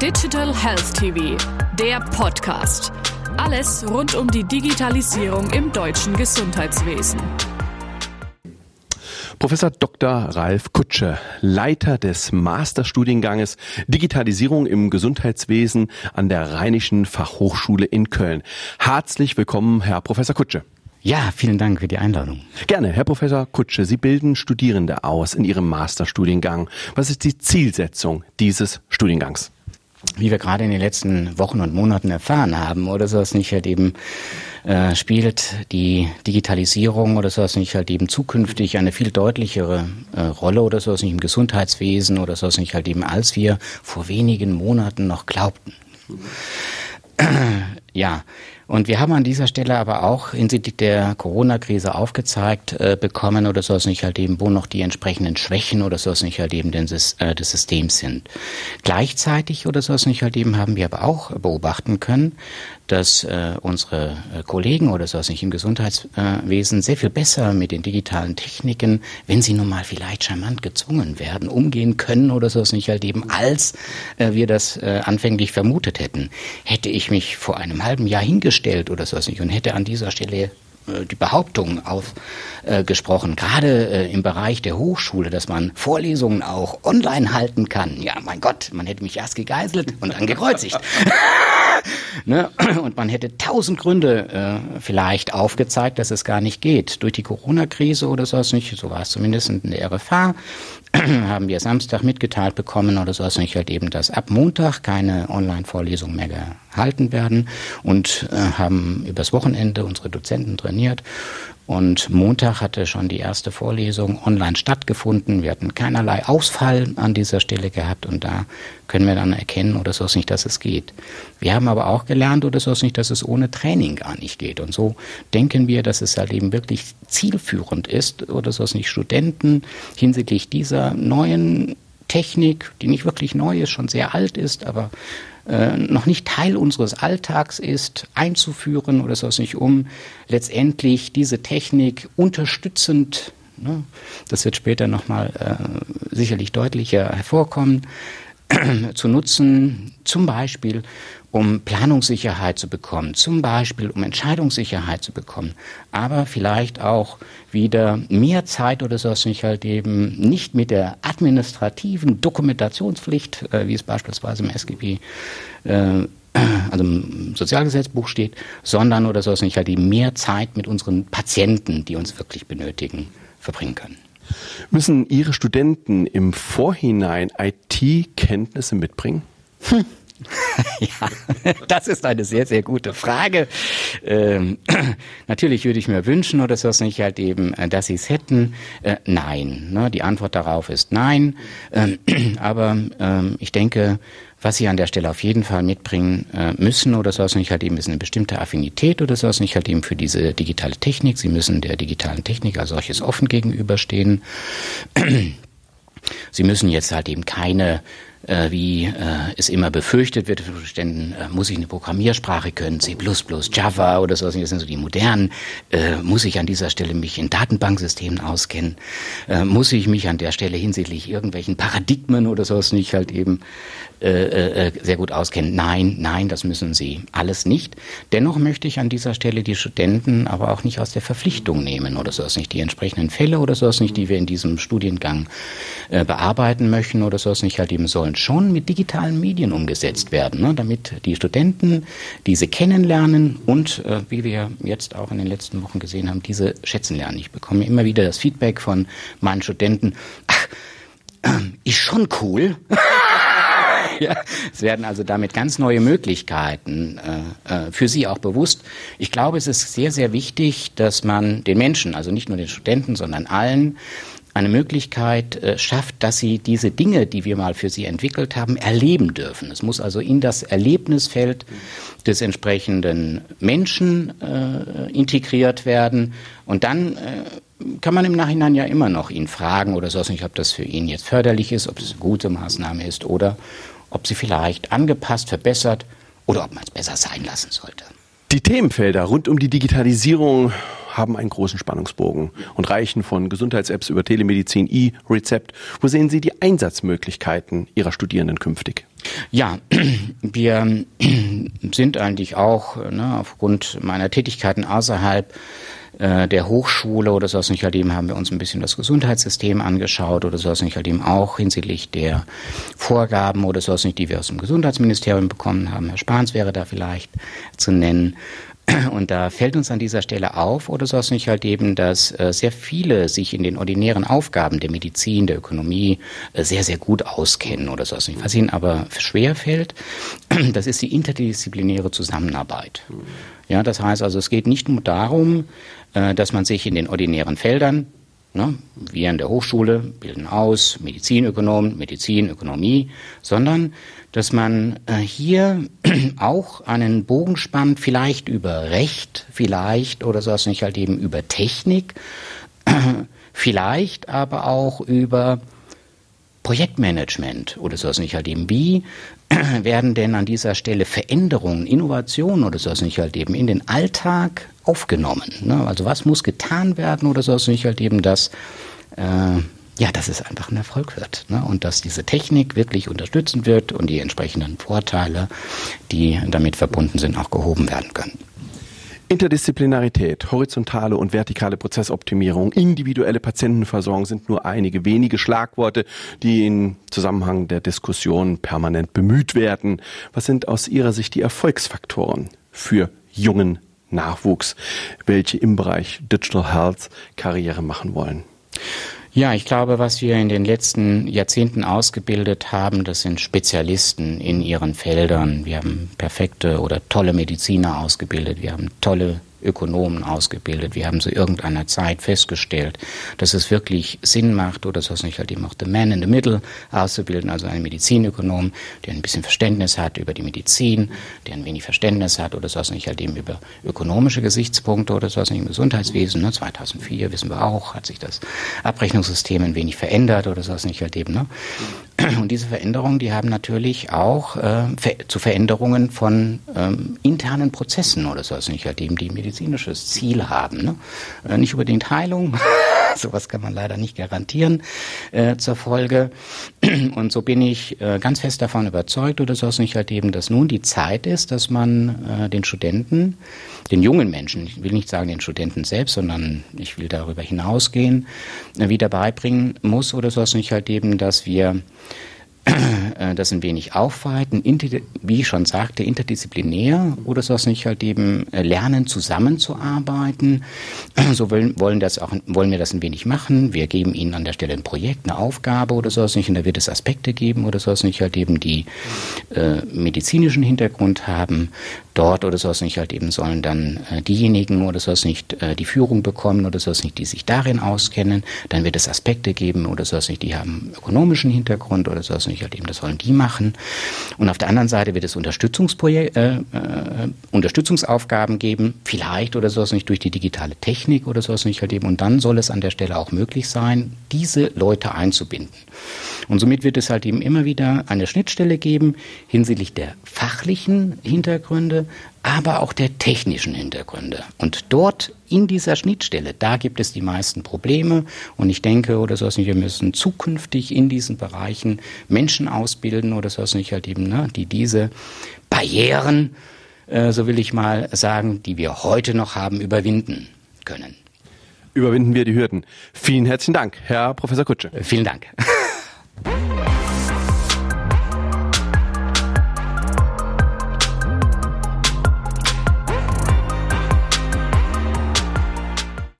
Digital Health TV, der Podcast. Alles rund um die Digitalisierung im deutschen Gesundheitswesen. Professor Dr. Ralf Kutsche, Leiter des Masterstudienganges Digitalisierung im Gesundheitswesen an der Rheinischen Fachhochschule in Köln. Herzlich willkommen, Herr Professor Kutsche. Ja, vielen Dank für die Einladung. Gerne, Herr Professor Kutsche, Sie bilden Studierende aus in Ihrem Masterstudiengang. Was ist die Zielsetzung dieses Studiengangs? Wie wir gerade in den letzten Wochen und Monaten erfahren haben, oder so es nicht halt eben äh, spielt die Digitalisierung oder so es nicht halt eben zukünftig eine viel deutlichere äh, Rolle oder so es nicht im Gesundheitswesen oder so es nicht halt eben als wir vor wenigen Monaten noch glaubten. ja, und wir haben an dieser Stelle aber auch hinsichtlich der Corona-Krise aufgezeigt äh, bekommen, oder soll es nicht halt eben, wo noch die entsprechenden Schwächen oder soll es nicht halt eben des, äh, des Systems sind. Gleichzeitig oder soll es nicht halt eben, haben wir aber auch beobachten können, dass äh, unsere äh, Kollegen oder soll es nicht im Gesundheitswesen sehr viel besser mit den digitalen Techniken, wenn sie nun mal vielleicht charmant gezwungen werden, umgehen können oder soll es nicht halt eben, als äh, wir das äh, anfänglich vermutet hätten. Hätte ich mich vor einem halben Jahr hingestellt, gestellt oder so nicht und hätte an dieser Stelle äh, die Behauptung aufgesprochen, äh, gerade äh, im Bereich der Hochschule, dass man Vorlesungen auch online halten kann. Ja, mein Gott, man hätte mich erst gegeißelt und dann gekreuzigt. ne? Und man hätte tausend Gründe äh, vielleicht aufgezeigt, dass es gar nicht geht. Durch die Corona-Krise oder so nicht, so war es zumindest in der RFA, haben wir Samstag mitgeteilt bekommen oder so nicht halt eben, dass ab Montag keine Online-Vorlesungen mehr gehalten werden und äh, haben übers Wochenende unsere Dozenten trainiert und Montag hatte schon die erste Vorlesung online stattgefunden. Wir hatten keinerlei Ausfall an dieser Stelle gehabt und da können wir dann erkennen oder so nicht, dass es geht. Wir haben aber auch gelernt oder so nicht, dass es ohne Training gar nicht geht. Und so denken wir, dass es halt eben wirklich zielführend ist oder so nicht Studenten hinsichtlich dieser neuen Technik, die nicht wirklich neu ist, schon sehr alt ist, aber äh, noch nicht Teil unseres Alltags ist, einzuführen oder so es nicht um, letztendlich diese Technik unterstützend, ne, das wird später nochmal äh, sicherlich deutlicher hervorkommen, zu nutzen, zum Beispiel um Planungssicherheit zu bekommen, zum Beispiel um Entscheidungssicherheit zu bekommen, aber vielleicht auch wieder mehr Zeit oder so, dass ich halt eben nicht mit der administrativen Dokumentationspflicht, äh, wie es beispielsweise im SGB äh, also im Sozialgesetzbuch steht, sondern oder so, dass ich halt eben mehr Zeit mit unseren Patienten, die uns wirklich benötigen, verbringen können. Müssen Ihre Studenten im Vorhinein IT-Kenntnisse mitbringen? Hm. ja, das ist eine sehr, sehr gute Frage. Ähm, natürlich würde ich mir wünschen, oder es nicht halt eben, äh, dass sie es hätten. Äh, nein. Ne? Die Antwort darauf ist nein. Ähm, aber ähm, ich denke, was sie an der Stelle auf jeden Fall mitbringen äh, müssen oder so es nicht halt eben ist eine bestimmte Affinität oder so es nicht halt eben für diese digitale Technik. Sie müssen der digitalen Technik als solches offen gegenüberstehen. Sie müssen jetzt halt eben keine wie äh, es immer befürchtet wird, denn äh, muss ich eine Programmiersprache können, C++, Java oder so, das sind so die modernen, äh, muss ich an dieser Stelle mich in Datenbanksystemen auskennen, äh, muss ich mich an der Stelle hinsichtlich irgendwelchen Paradigmen oder sowas nicht halt eben äh, äh, sehr gut auskennen. Nein, nein, das müssen sie alles nicht. Dennoch möchte ich an dieser Stelle die Studenten aber auch nicht aus der Verpflichtung nehmen oder so nicht die entsprechenden Fälle oder so nicht, die wir in diesem Studiengang äh, bearbeiten möchten oder so nicht halt eben sollen schon mit digitalen Medien umgesetzt werden, ne, damit die Studenten diese kennenlernen und äh, wie wir jetzt auch in den letzten Wochen gesehen haben, diese schätzen lernen. Ich bekomme immer wieder das Feedback von meinen Studenten, ach, äh, ist schon cool. ja, es werden also damit ganz neue Möglichkeiten äh, äh, für sie auch bewusst. Ich glaube, es ist sehr, sehr wichtig, dass man den Menschen, also nicht nur den Studenten, sondern allen, eine Möglichkeit äh, schafft, dass sie diese Dinge, die wir mal für sie entwickelt haben, erleben dürfen. Es muss also in das Erlebnisfeld des entsprechenden Menschen äh, integriert werden. Und dann äh, kann man im Nachhinein ja immer noch ihn fragen oder so, nicht, ob das für ihn jetzt förderlich ist, ob es eine gute Maßnahme ist oder ob sie vielleicht angepasst, verbessert oder ob man es besser sein lassen sollte. Die Themenfelder rund um die Digitalisierung haben einen großen Spannungsbogen und reichen von Gesundheits-Apps über Telemedizin, E-Rezept. Wo sehen Sie die Einsatzmöglichkeiten Ihrer Studierenden künftig? Ja, wir sind eigentlich auch ne, aufgrund meiner Tätigkeiten außerhalb äh, der Hochschule oder sowas nicht halt eben haben wir uns ein bisschen das Gesundheitssystem angeschaut oder sowas nicht halt eben auch hinsichtlich der Vorgaben oder sowas nicht, die wir aus dem Gesundheitsministerium bekommen haben. Herr Spahns wäre da vielleicht zu nennen. Und da fällt uns an dieser Stelle auf, oder so es nicht halt eben, dass äh, sehr viele sich in den ordinären Aufgaben der Medizin, der Ökonomie äh, sehr, sehr gut auskennen oder so nicht. Was ihnen aber schwer fällt, das ist die interdisziplinäre Zusammenarbeit. Ja, das heißt also, es geht nicht nur darum, äh, dass man sich in den ordinären Feldern Ne? Wir an der Hochschule bilden aus Medizinökonom, Medizinökonomie, sondern dass man äh, hier auch einen Bogen spannt, vielleicht über Recht, vielleicht oder sowas nicht halt eben über Technik, vielleicht aber auch über Projektmanagement oder sowas nicht halt eben. Wie werden denn an dieser Stelle Veränderungen, Innovationen oder sowas nicht halt eben in den Alltag aufgenommen? Ne? Also was muss getan werden oder sowas nicht halt eben, dass äh, ja, dass es einfach ein Erfolg wird ne? und dass diese Technik wirklich unterstützen wird und die entsprechenden Vorteile, die damit verbunden sind, auch gehoben werden können. Interdisziplinarität, horizontale und vertikale Prozessoptimierung, individuelle Patientenversorgung sind nur einige wenige Schlagworte, die im Zusammenhang der Diskussion permanent bemüht werden. Was sind aus Ihrer Sicht die Erfolgsfaktoren für jungen Nachwuchs, welche im Bereich Digital Health Karriere machen wollen? Ja, ich glaube, was wir in den letzten Jahrzehnten ausgebildet haben, das sind Spezialisten in ihren Feldern. Wir haben perfekte oder tolle Mediziner ausgebildet. Wir haben tolle Ökonomen ausgebildet. Wir haben zu irgendeiner Zeit festgestellt, dass es wirklich Sinn macht oder so nicht halt eben auch the man in the middle auszubilden, also einen Medizinökonom, der ein bisschen Verständnis hat über die Medizin, der ein wenig Verständnis hat oder so nicht halt eben über ökonomische Gesichtspunkte oder so nicht im Gesundheitswesen. Ne? 2004 wissen wir auch, hat sich das Abrechnungssystem ein wenig verändert oder so nicht halt eben. Ne? Und diese Veränderungen, die haben natürlich auch äh, zu Veränderungen von ähm, internen Prozessen oder so nicht halt eben die Medizin medizinisches Ziel haben. Ne? Äh, nicht unbedingt Heilung, sowas kann man leider nicht garantieren äh, zur Folge. Und so bin ich äh, ganz fest davon überzeugt, oder so ist nicht halt eben, dass nun die Zeit ist, dass man äh, den Studenten, den jungen Menschen, ich will nicht sagen den Studenten selbst, sondern ich will darüber hinausgehen, äh, wieder beibringen muss, oder so ist nicht halt eben, dass wir das ein wenig aufweiten, wie ich schon sagte, interdisziplinär oder sowas nicht halt eben äh, lernen, zusammenzuarbeiten. So wollen, wollen, das auch, wollen wir das ein wenig machen. Wir geben ihnen an der Stelle ein Projekt, eine Aufgabe oder sowas nicht und da wird es Aspekte geben oder sowas nicht halt eben, die äh, medizinischen Hintergrund haben dort oder sowas nicht halt eben sollen dann äh, diejenigen oder sowas nicht äh, die Führung bekommen oder sowas nicht, die sich darin auskennen. Dann wird es Aspekte geben oder sowas nicht, die haben ökonomischen Hintergrund oder sowas nicht halt eben, das sollen die machen. Und auf der anderen Seite wird es Unterstützungsprojekt, äh, äh, Unterstützungsaufgaben geben, vielleicht oder sowas nicht durch die digitale Technik oder sowas nicht halt eben. Und dann soll es an der Stelle auch möglich sein, diese Leute einzubinden. Und somit wird es halt eben immer wieder eine Schnittstelle geben hinsichtlich der fachlichen Hintergründe, aber auch der technischen Hintergründe. Und dort in dieser Schnittstelle, da gibt es die meisten Probleme. Und ich denke, oder so nicht, wir müssen zukünftig in diesen Bereichen Menschen ausbilden oder so nicht halt eben, ne, die diese Barrieren, äh, so will ich mal sagen, die wir heute noch haben, überwinden können. Überwinden wir die Hürden. Vielen herzlichen Dank, Herr Professor Kutsche. Vielen Dank.